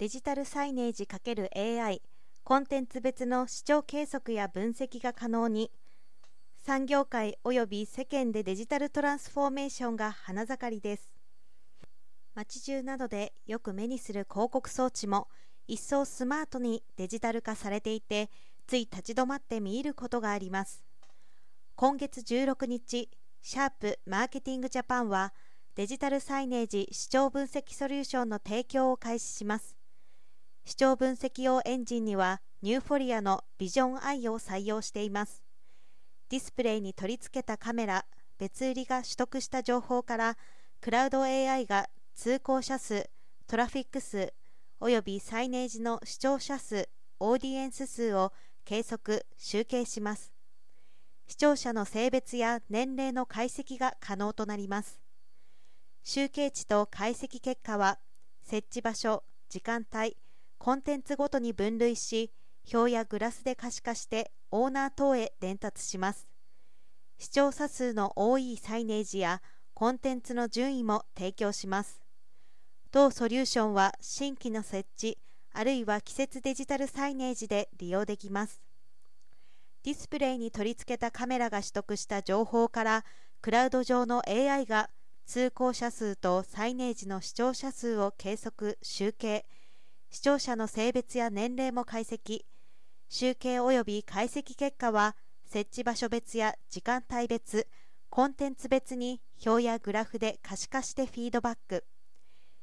デジタルサイネージ ×AI コンテンツ別の視聴計測や分析が可能に。産業界及び世間でデジタルトランスフォーメーションが花盛りです。街中などでよく目にする広告装置も一層スマートにデジタル化されていてつい立ち止まって見入ることがあります。今月16日シャープマーケティングジャパンはデジタルサイネージ視聴分析ソリューションの提供を開始します。視聴分析用エンジンにはニューフォリアのビジョン i を採用しています。ディスプレイに取り付けたカメラ別売りが取得した情報からクラウド AI が通行者数トラフィック数およびサイネージの視聴者数オーディエンス数を計測集計します。視聴者の性別や年齢の解析が可能となります。集計値と解析結果は設置場所時間帯コンテンツごとに分類し表やグラスで可視化してオーナー等へ伝達します。視聴者数の多いサイネージやコンテンツの順位も提供します。同ソリューションは新規の設置あるいは季節デジタルサイネージで利用できます。ディスプレイに取り付けたカメラが取得した情報からクラウド上の AI が通行者数とサイネージの視聴者数を計測集計。視聴者の性別や年齢も解析。集計及び解析結果は設置場所別や時間帯別コンテンツ別に表やグラフで可視化してフィードバック。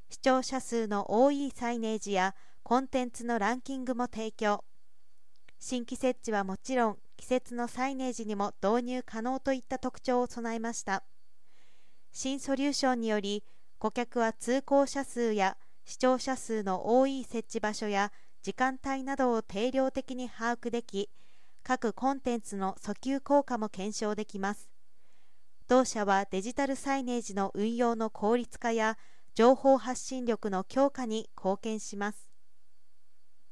視聴者数の多いサイネージやコンテンツのランキングも提供。新規設置はもちろん季節のサイネージにも導入可能といった特徴を備えました。新ソリューションにより顧客は通行者数や視聴者数の多い設置場所や時間帯などを定量的に把握でき各コンテンツの訴求効果も検証できます。同社はデジタルサイネージの運用の効率化や情報発信力の強化に貢献します。